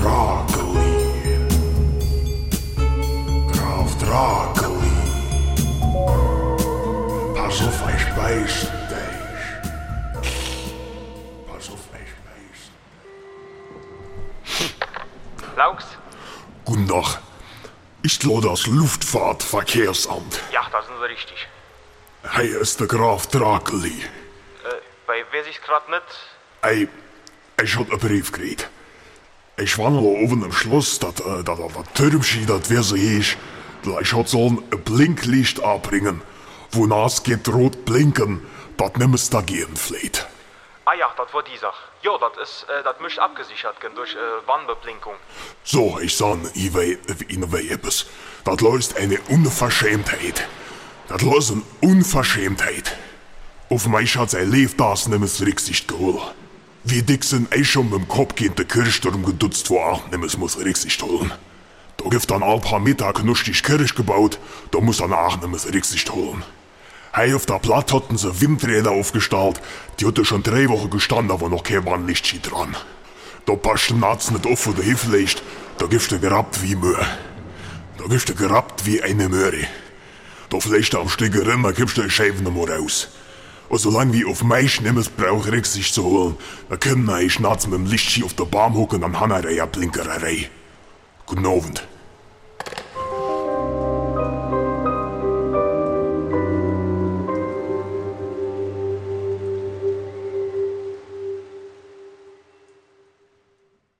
Drakeli. Graf Drakeli. Pass auf, ich beiß dich. Pass auf, ich beiß Laux? Guten Tag. Ich glaube das Luftfahrtverkehrsamt. Ja, da sind sie richtig. Hey, ist der Graf Drakeli. Äh, bei weiß ich's grad nicht. Ey, ich hab einen Brief gekriegt. Ich war noch oben im Schloss, dat, äh, dat, dat, dat Türmschi, dat wär so ich. Ich hat so ein Blinklicht abbringen. Wonach geht rot blinken, dat nimmst da gehen fleht. Ah ja, das war die Sache. Jo, das ist, äh, das müsst abgesichert gehen durch äh, Warnbeblinkung. So, ich sag Ihnen weh etwas. Das läuft eine Unverschämtheit. Das läuft eine Unverschämtheit. Auf mich hat sein Leben das nimmens Rücksicht geholt. Wie dick sind ich schon mit dem Kopf gegen den Kirchturm gedutzt war, nimmens muss Rücksicht holen. Da gibt dann ein paar Meter knuschtig Kirch gebaut, da muss danach nimmens Rücksicht holen. Hey, auf der Platte hatten sie Windräder aufgestellt, die hatte schon drei Wochen gestanden, aber noch kein Warnlichtschi dran. Da passt der Natz nicht auf, wo der Hilfe liegt, da gibst du gerappt wie Möhr. Da gibst du gerappt wie eine Möhre. Da vielleicht am Stück Rimmer gibst du Scheiben noch mal raus. Und solange wie auf mich nimmst, brauch Rücksicht zu holen, dann können wir ich Natz mit dem Lichtschi auf der Baum hocken und dann haben wir eine Blinkerei. Guten Abend.